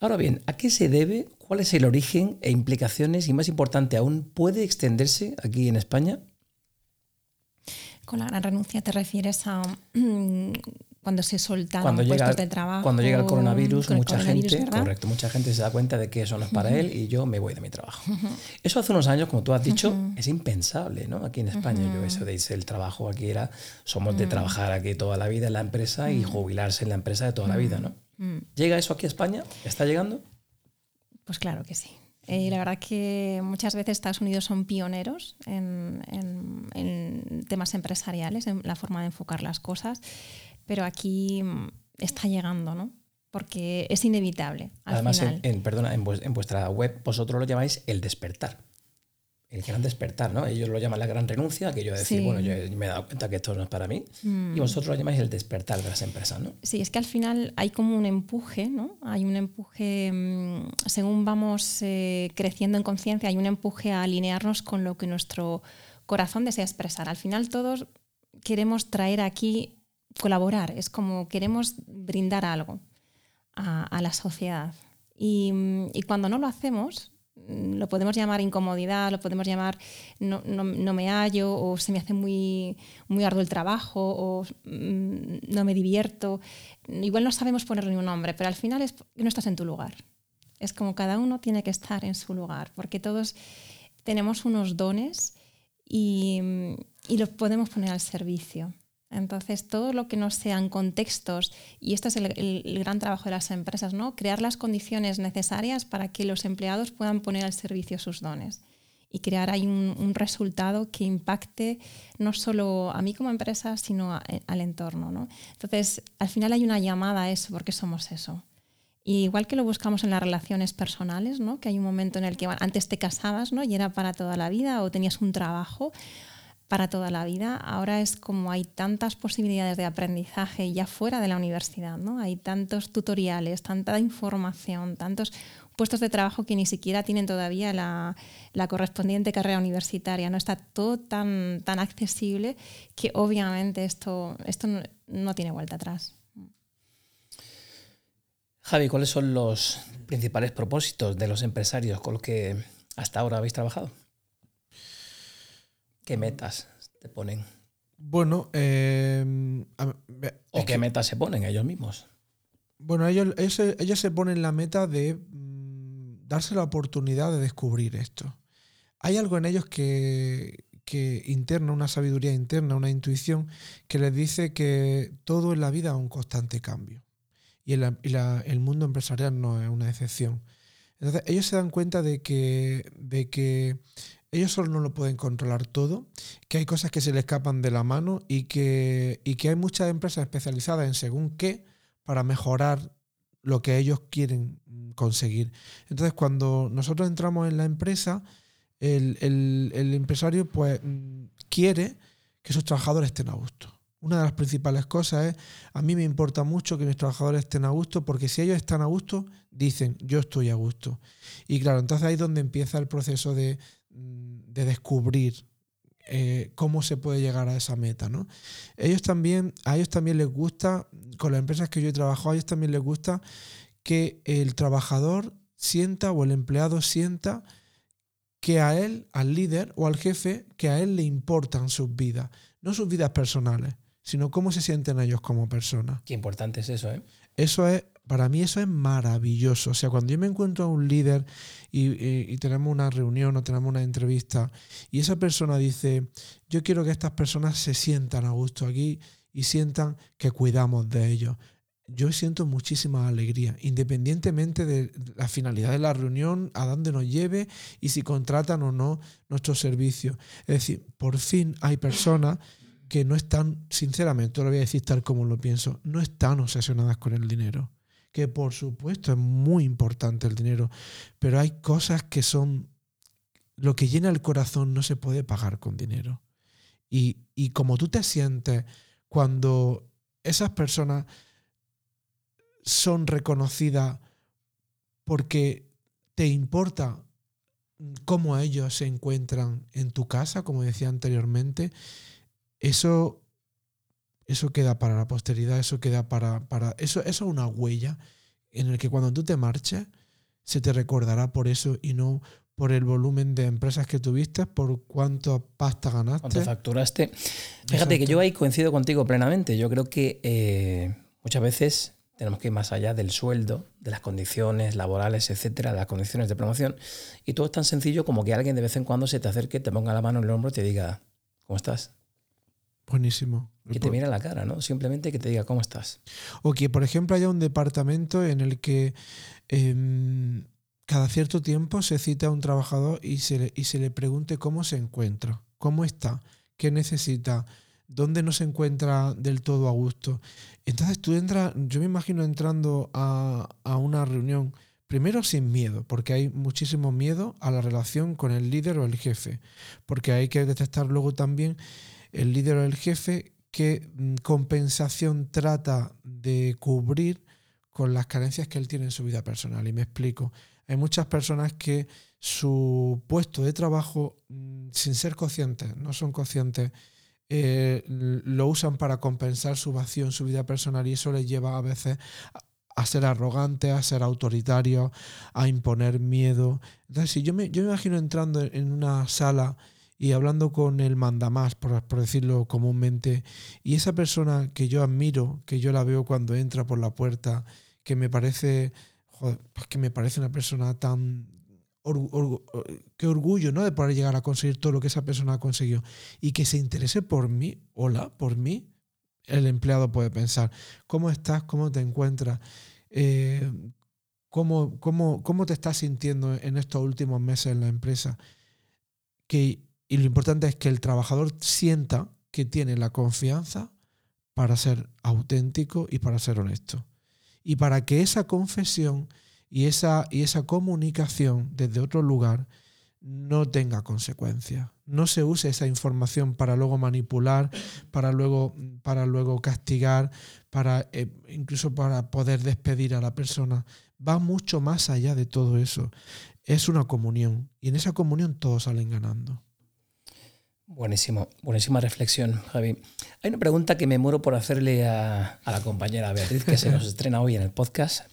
Ahora bien, ¿a qué se debe? ¿Cuál es el origen e implicaciones? Y más importante aún, ¿puede extenderse aquí en España? Con la gran renuncia te refieres a cuando se soltaron puestos de trabajo. Cuando llega el coronavirus, mucha gente, correcto, mucha gente se da cuenta de que eso no es para él y yo me voy de mi trabajo. Eso hace unos años, como tú has dicho, es impensable, ¿no? Aquí en España, yo eso de el trabajo aquí era, somos de trabajar aquí toda la vida en la empresa y jubilarse en la empresa de toda la vida, ¿no? ¿Llega eso aquí a España? ¿Está llegando? Pues claro que sí. Eh, la verdad que muchas veces Estados Unidos son pioneros en, temas empresariales, en la forma de enfocar las cosas, pero aquí mm, está llegando, ¿no? Porque es inevitable. Además, En, perdona, en, vuestra web vosotros lo llamáis el despertar el gran despertar, ¿no? Ellos lo llaman la gran renuncia, que yo decir, bueno, yo me he dado cuenta que esto no es para mí, y mm. vosotros lo llamáis el despertar de las empresas, ¿no? Sí, es que al final hay como un empuje, ¿no? Hay un empuje, mm, según vamos eh, creciendo en conciencia, hay un empuje a alinearnos con lo que nuestro corazón desea expresar. Al final todos queremos traer aquí, colaborar, es como queremos brindar algo a, la sociedad. y cuando no lo hacemos, Mm, lo podemos llamar incomodidad, lo podemos llamar no, me hallo o se me hace muy, muy arduo el trabajo o mm, no me divierto. Igual no sabemos ponerle un nombre, pero al final es no estás en tu lugar. Es como cada uno tiene que estar en su lugar, porque todos tenemos unos dones y los podemos poner al servicio. Entonces, todo lo que no sean contextos, y esto es el, gran trabajo de las empresas, ¿no? crear las condiciones necesarias para que los empleados puedan poner al servicio sus dones y crear ahí un, resultado que impacte no solo a mí como empresa, sino al entorno. ¿no? Entonces, al final hay una llamada a eso, porque somos eso. Y igual que lo buscamos en las relaciones personales, ¿no? que hay un momento en el que antes te casabas ¿no? y era para toda la vida o tenías un trabajo, para toda la vida. Ahora es como hay tantas posibilidades de aprendizaje ya fuera de la universidad, ¿no? Hay tantos tutoriales, tanta información, tantos puestos de trabajo que ni siquiera tienen todavía la, correspondiente carrera universitaria. No está todo tan, tan accesible que obviamente esto, esto no, tiene vuelta atrás. Javi, ¿cuáles son los principales propósitos de los empresarios con los que hasta ahora habéis trabajado? ¿Qué metas te ponen? Bueno, eh, ¿o qué metas se ponen ellos mismos? Bueno, ellos, ellos, se ponen la meta de mm, darse la oportunidad de descubrir esto. Hay algo en ellos que, que interna, una sabiduría interna, una intuición, que les dice que todo en la vida es un constante cambio. Y, el mundo empresarial no es una excepción. Entonces, ellos se dan cuenta de que, de que ellos solo no lo pueden controlar todo, que hay cosas que se les escapan de la mano y que, que hay muchas empresas especializadas en según qué para mejorar lo que ellos quieren conseguir. Entonces, cuando nosotros entramos en la empresa, el, el empresario pues quiere que sus trabajadores estén a gusto. Una de las principales cosas es, a mí me importa mucho que mis trabajadores estén a gusto, porque si ellos están a gusto, dicen, yo estoy a gusto. Y claro, entonces ahí es donde empieza el proceso de, de descubrir eh, cómo se puede llegar a esa meta. ¿no? Ellos también, a ellos también les gusta, con las empresas que yo he trabajado, a ellos también les gusta que el trabajador sienta o el empleado sienta que a él, al líder o al jefe, que a él le importan sus vidas, no sus vidas personales, sino cómo se sienten ellos como personas. Qué importante es eso, ¿eh? Eso es para mí eso es maravilloso. O sea, cuando yo me encuentro a un líder y, tenemos una reunión o tenemos una entrevista y esa persona dice, yo quiero que estas personas se sientan a gusto aquí y sientan que cuidamos de ellos. Yo siento muchísima alegría, independientemente de la finalidad de la reunión, a dónde nos lleve y si contratan o no nuestro servicio. Es decir, por fin hay personas que no están, sinceramente, lo voy a decir tal como lo pienso, no están obsesionadas con el dinero que por supuesto es muy importante el dinero, pero hay cosas que son, lo que llena el corazón no se puede pagar con dinero. Y, y como tú te sientes cuando esas personas son reconocidas porque te importa cómo ellos se encuentran en tu casa, como decía anteriormente, eso Eso queda para la posteridad, eso queda para... para eso, eso es una huella en el que cuando tú te marches, se te recordará por eso y no por el volumen de empresas que tuviste, por cuánto pasta ganaste. Cuánto facturaste. Fíjate que yo ahí coincido contigo plenamente. Yo creo que eh, muchas veces tenemos que ir más allá del sueldo, de las condiciones laborales, etcétera, de las condiciones de promoción. Y todo es tan sencillo como que alguien de vez en cuando se te acerque, te ponga la mano en el hombro y te diga, ¿cómo estás? Buenísimo. Que te mire la cara, ¿no? Simplemente que te diga, ¿cómo estás? O que, por ejemplo, haya un departamento en el que em, cada cierto tiempo se cita a un trabajador y se, le, y se le pregunte cómo se encuentra, cómo está, qué necesita, dónde no se encuentra del todo a gusto. Entonces tú entras, yo me imagino entrando a, a una reunión, primero sin miedo, porque hay muchísimo miedo a la relación con el líder o el jefe, porque hay que detectar luego también el líder o el jefe qué mm, compensación trata de cubrir con las carencias que él tiene en su vida personal. Y me explico. Hay muchas personas que su puesto de trabajo, mm, sin ser conscientes, no son conscientes, eh, lo usan para compensar su vacío en su vida personal y eso les lleva a veces a ser arrogantes, a ser autoritarios, a imponer miedo. Entonces, si yo me, yo me imagino entrando en una sala y hablando con el mandamás, por, decirlo comúnmente, y esa persona que yo admiro, que yo la veo cuando entra por la puerta, que me parece, pues que me parece una persona tan qué orgullo, ¿no? De poder llegar a conseguir todo lo que esa persona ha conseguido y que se interese por mí, hola, por mí, el empleado puede pensar, ¿cómo estás? ¿Cómo te encuentras? Eh, ¿cómo, cómo, cómo, te estás sintiendo en estos últimos meses en la empresa? Que, y lo importante es que el trabajador sienta que tiene la confianza para ser auténtico y para ser honesto y para que esa confesión y esa, y esa comunicación desde otro lugar no tenga consecuencias. No se use esa información para luego manipular, para luego, para luego castigar, para eh, incluso para poder despedir a la persona. Va mucho más allá de todo eso. Es una comunión y en esa comunión todos salen ganando. Buenísimo, buenísima reflexión, Javi. Hay una pregunta que me muero por hacerle a, la compañera Beatriz, que se nos estrena hoy en el podcast.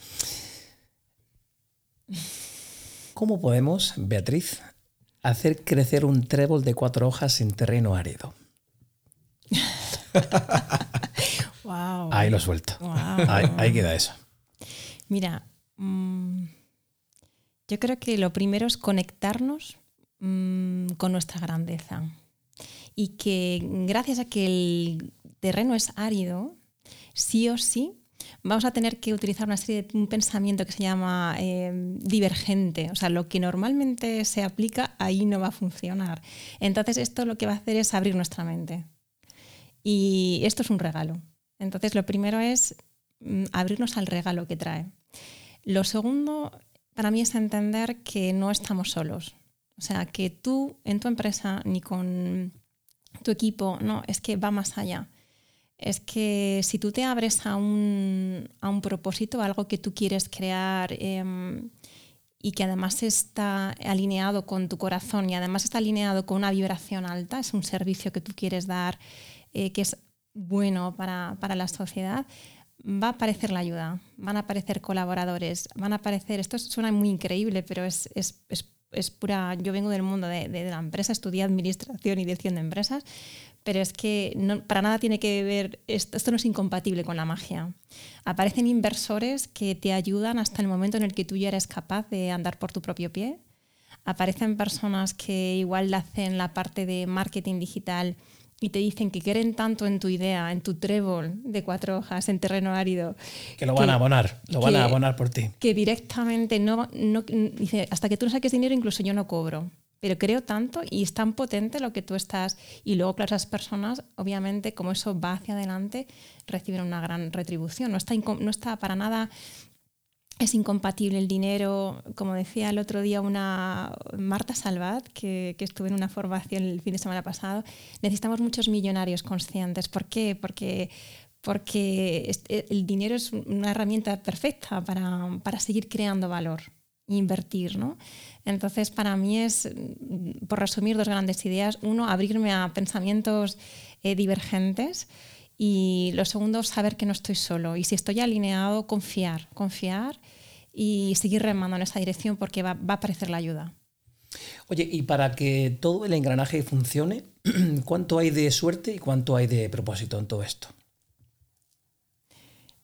¿Cómo podemos, Beatriz, hacer crecer un trébol de cuatro hojas en terreno árido? Ahí lo suelto. Ahí, queda eso. Mira, mm, yo creo que lo primero es conectarnos mm, con nuestra grandeza y que gracias a que el terreno es árido, sí o sí vamos a tener que utilizar una serie de un pensamiento que se llama em, divergente. O sea, lo que normalmente se aplica ahí no va a funcionar. Entonces, esto lo que va a hacer es abrir nuestra mente. Y esto es un regalo. Entonces, lo primero es mm, abrirnos al regalo que trae. Lo segundo, para mí, es entender que no estamos solos. O sea, que tú en tu empresa ni con tu equipo, no, es que va más allá. Es que si tú te abres a un, a un propósito, algo que tú quieres crear em, y que además está alineado con tu corazón y además está alineado con una vibración alta, es un servicio que tú quieres dar eh, que es bueno para, para la sociedad, va a aparecer la ayuda, van a aparecer colaboradores, van a aparecer, esto suena muy increíble, pero es, es pura, yo vengo del mundo de, la empresa, estudié administración y dirección de empresas, pero es que para nada tiene que ver, esto, esto, no es incompatible con la magia. Aparecen inversores que te ayudan hasta el momento en el que tú ya eres capaz de andar por tu propio pie. Aparecen personas que igual hacen la parte de marketing digital y te dicen que quieren tanto en tu idea, en tu trébol de cuatro hojas en terreno árido. Que lo van a abonar, lo van a abonar por ti. Que directamente no, no, dice, hasta que tú no saques dinero, incluso yo no cobro. Pero creo tanto y es tan potente lo que tú estás. Y luego, claro, esas personas, obviamente, como eso va hacia adelante, reciben una gran retribución. No está, no está para nada es incompatible el dinero. Como decía el otro día una Marta Salvat, que, que, estuve en una formación el fin de semana pasado, necesitamos muchos millonarios conscientes. ¿Por qué? Porque, porque e, el dinero es una herramienta perfecta para, para seguir creando valor invertir. ¿no? Entonces, para mí es, por resumir dos grandes ideas, uno, abrirme a pensamientos eh, divergentes Y lo segundo, saber que no estoy solo. Y si estoy alineado, confiar, confiar y seguir remando en esa dirección porque va, va a aparecer la ayuda. Oye, y para que todo el engranaje funcione, ¿cuánto hay de suerte y cuánto hay de propósito en todo esto?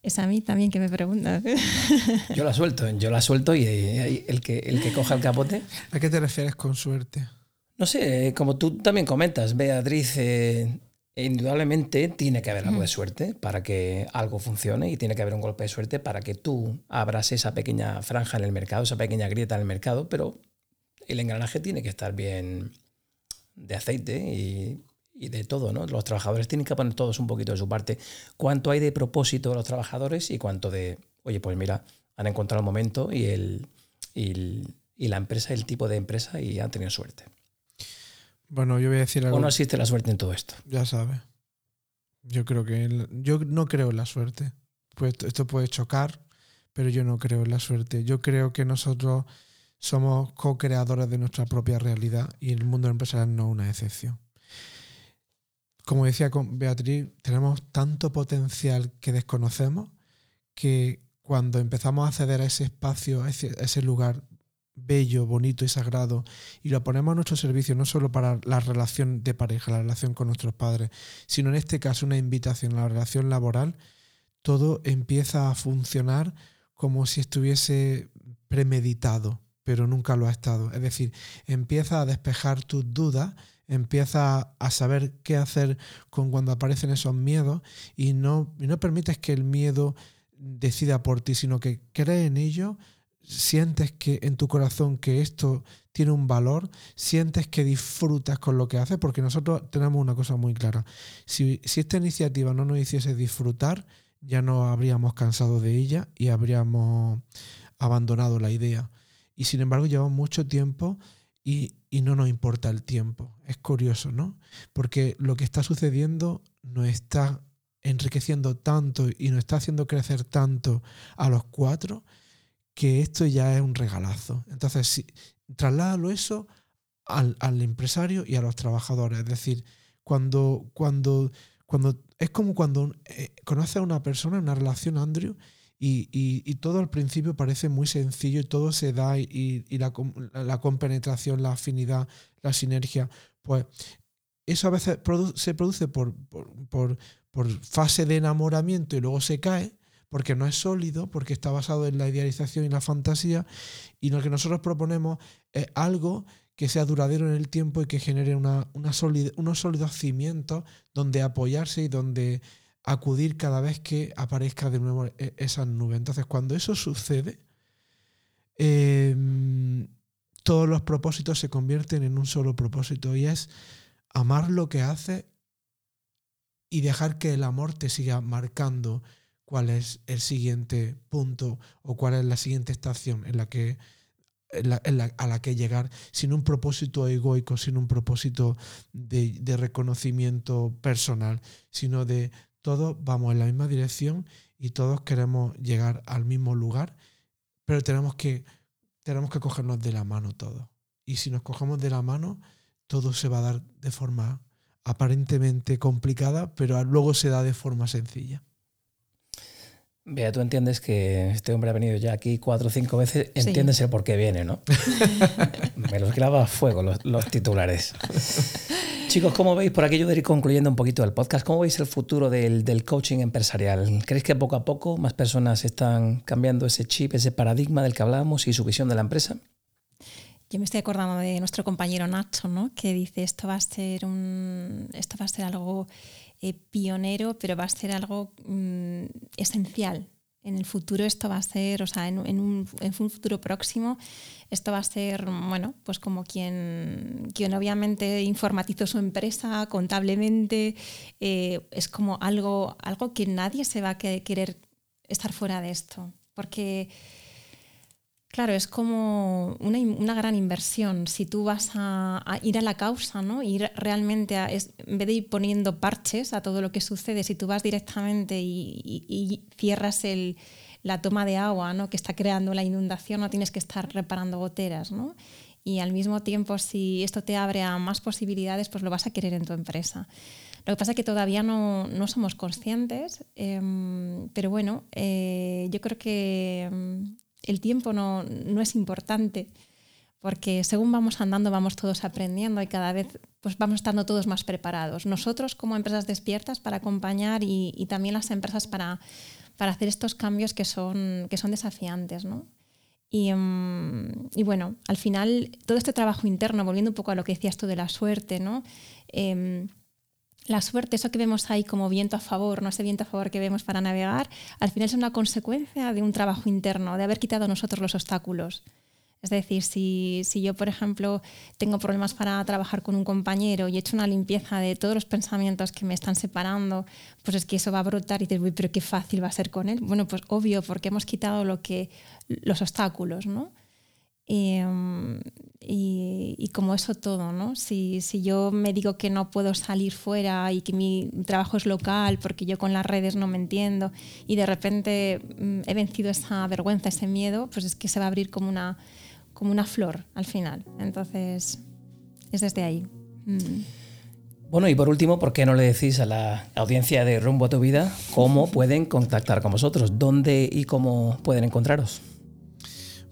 Es a mí también que me preguntas. Yo la suelto, yo la suelto y el que, el que coja el capote. ¿A qué te refieres con suerte? No sé, como tú también comentas, Beatriz, eh, indudablemente tiene que haber algo de suerte para que algo funcione y tiene que haber un golpe de suerte para que tú abras esa pequeña franja en el mercado, esa pequeña grieta en el mercado, pero el engranaje tiene que estar bien de aceite y, de todo, ¿no? Los trabajadores tienen que poner todos un poquito de su parte. ¿Cuánto hay de propósito de los trabajadores y cuánto de, oye, pues mira, han encontrado el momento y, el, y, la empresa, el tipo de empresa y han tenido suerte? Bueno, yo voy a decir algo. ¿O no existe la suerte en todo esto? Ya sabes. Yo creo que. yo no creo en la suerte. Pues esto puede chocar, pero yo no creo en la suerte. Yo creo que nosotros somos co-creadores de nuestra propia realidad y el mundo empresarial no es una excepción. Como decía con Beatriz, tenemos tanto potencial que desconocemos que cuando empezamos a acceder a ese espacio, a ese, lugar bello, bonito y sagrado, y lo ponemos a nuestro servicio no solo para la relación de pareja, la relación con nuestros padres, sino en este caso una invitación a la relación laboral, todo empieza a funcionar como si estuviese premeditado pero nunca lo ha estado. Es decir, empieza a despejar tus dudas, empieza a saber qué hacer con cuando aparecen esos miedos y no, no permites que el miedo decida por ti, sino que crees en ello, sientes que en tu corazón que esto tiene un valor, sientes que disfrutas con lo que haces, porque nosotros tenemos una cosa muy clara. Si, si esta iniciativa no nos hiciese disfrutar, ya no habríamos cansado de ella y habríamos abandonado la idea. Y sin embargo llevamos mucho tiempo y, no nos importa el tiempo. Es curioso, ¿no? Porque lo que está sucediendo nos está enriqueciendo tanto y nos está haciendo crecer tanto a los cuatro que esto ya es un regalazo. Entonces, si, trasládalo eso al, empresario y a los trabajadores. Es decir, cuando, cuando, cuando es como cuando eh, conoces a una persona una relación, Andrew, y, todo al principio parece muy sencillo y todo se da y, la, la, compenetración, la afinidad, la sinergia, pues eso a veces se produce por, por, fase de enamoramiento y luego se cae porque no es sólido, porque está basado en la idealización y la fantasía, y lo que nosotros proponemos es algo que sea duradero en el tiempo y que genere una, una unos sólidos cimientos donde apoyarse y donde acudir cada vez que aparezca de nuevo e-, esa nube. Entonces, cuando eso sucede, em, todos los propósitos se convierten en un solo propósito y es amar lo que hace y dejar que el amor te siga marcando cuál es el siguiente punto o cuál es la siguiente estación en la que a la que llegar sin un propósito egoico, sin un propósito de reconocimiento personal, sino de todos vamos en la misma dirección y todos queremos llegar al mismo lugar, pero tenemos que, tenemos que cogernos de la mano todos. Y si nos cogemos de la mano, todo se va a dar de forma aparentemente complicada, pero luego se da de forma sencilla. Vea, tú entiendes que este hombre ha venido ya aquí cuatro o cinco veces, entiendes el por qué viene, ¿no? Me los graba a fuego los, los titulares. Chicos, ¿cómo veis, por aquello de ir concluyendo un poquito el podcast, cómo veis el futuro del, coaching empresarial? ¿Creéis que poco a poco más personas están cambiando ese chip, ese paradigma del que hablábamos y su visión de la empresa? Yo me estoy acordando de nuestro compañero Nacho, ¿no? que dice esto va a ser un, esto va a ser algo eh, pionero, pero va a ser algo mm, esencial. En el futuro esto va a ser, o sea, en, un, futuro próximo, esto va a ser, bueno, pues como quien, quien obviamente informatizó su empresa contablemente, eh, es como algo, algo que nadie se va a querer estar fuera de esto, porque Claro, es como una, gran inversión. Si tú vas a, ir a la causa, ¿no? Ir realmente a, en vez de ir poniendo parches a todo lo que sucede, si tú vas directamente y, cierras la toma de agua, ¿no? Que está creando la inundación, no tienes que estar reparando goteras, ¿no? Y al mismo tiempo, si esto te abre a más posibilidades, pues lo vas a querer en tu empresa. Lo que pasa es que todavía no, no somos conscientes, em, pero bueno, eh, yo creo que em, el tiempo no, no, es importante porque según vamos andando vamos todos aprendiendo y cada vez pues vamos estando todos más preparados. Nosotros como empresas despiertas para acompañar y, y también las empresas para, para, hacer estos cambios que son, que son desafiantes. ¿no? Y, em, y, bueno, al final todo este trabajo interno, volviendo un poco a lo que decías tú de la suerte, ¿no? Eh, la suerte, eso que vemos ahí como viento a favor, no ese viento a favor que vemos para navegar, al final es una consecuencia de un trabajo interno, de haber quitado nosotros los obstáculos. Es decir, si, si, yo, por ejemplo, tengo problemas para trabajar con un compañero y he hecho una limpieza de todos los pensamientos que me están separando, pues es que eso va a brotar y dices, uy, pero qué fácil va a ser con él. Bueno, pues obvio, porque hemos quitado lo que, los obstáculos, ¿no? Em, y, y, como eso todo, ¿no? Si, si, yo me digo que no puedo salir fuera y que mi trabajo es local porque yo con las redes no me entiendo y de repente mm, he vencido esa vergüenza, ese miedo, pues es que se va a abrir como una, como una flor al final. Entonces, es desde ahí. Mm. Bueno, y por último, ¿por qué no le decís a la audiencia de Rumbo a tu Vida cómo pueden contactar con vosotros? ¿Dónde y cómo pueden encontraros?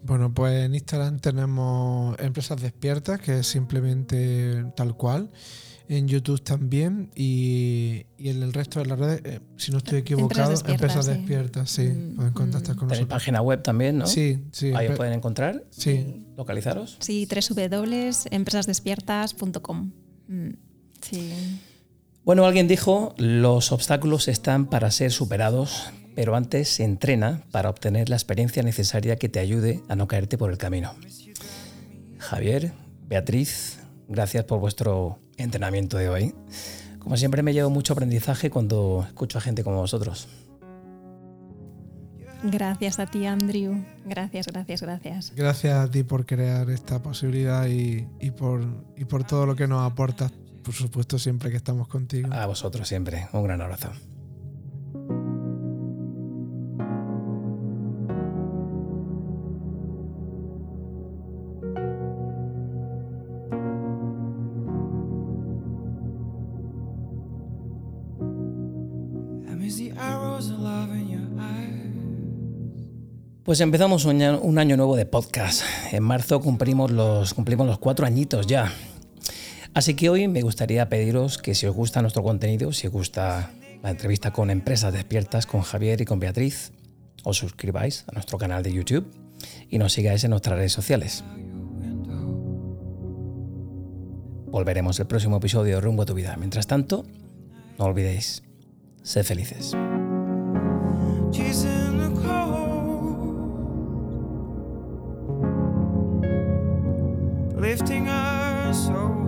Bueno, pues en Instagram tenemos Empresas Despiertas, que es simplemente tal cual. En YouTube también y, y en el resto de las redes, eh, si no estoy equivocado, Empresas Despiertas, sí, mm, pueden contactar con nosotros. página web también, ¿no? Sí, sí. Ahí os pueden encontrar. Sí. ¿Localizaros? Sí, www.empresasdespiertas.com. Mm, sí. Bueno, alguien dijo, los obstáculos están para ser superados, pero antes se entrena para obtener la experiencia necesaria que te ayude a no caerte por el camino. Javier, Beatriz, gracias por vuestro entrenamiento de hoy. Como siempre me llevo mucho aprendizaje cuando escucho a gente como vosotros. Gracias a ti, Andrew. Gracias, gracias, gracias. Gracias a ti por crear esta posibilidad y, y, por, y por todo lo que nos aportas, por supuesto, siempre que estamos contigo. A vosotros siempre. Un gran abrazo. Pues empezamos un año, nuevo de podcast. En marzo cumplimos los, cumplimos los cuatro añitos ya. Así que hoy me gustaría pediros que si os gusta nuestro contenido, si os gusta la entrevista con empresas despiertas con Javier y con Beatriz, os suscribáis a nuestro canal de YouTube y nos sigáis en nuestras redes sociales. Volveremos el próximo episodio de Rumbo a tu vida. Mientras tanto, no olvidéis, sed felices. lifting us. Oh.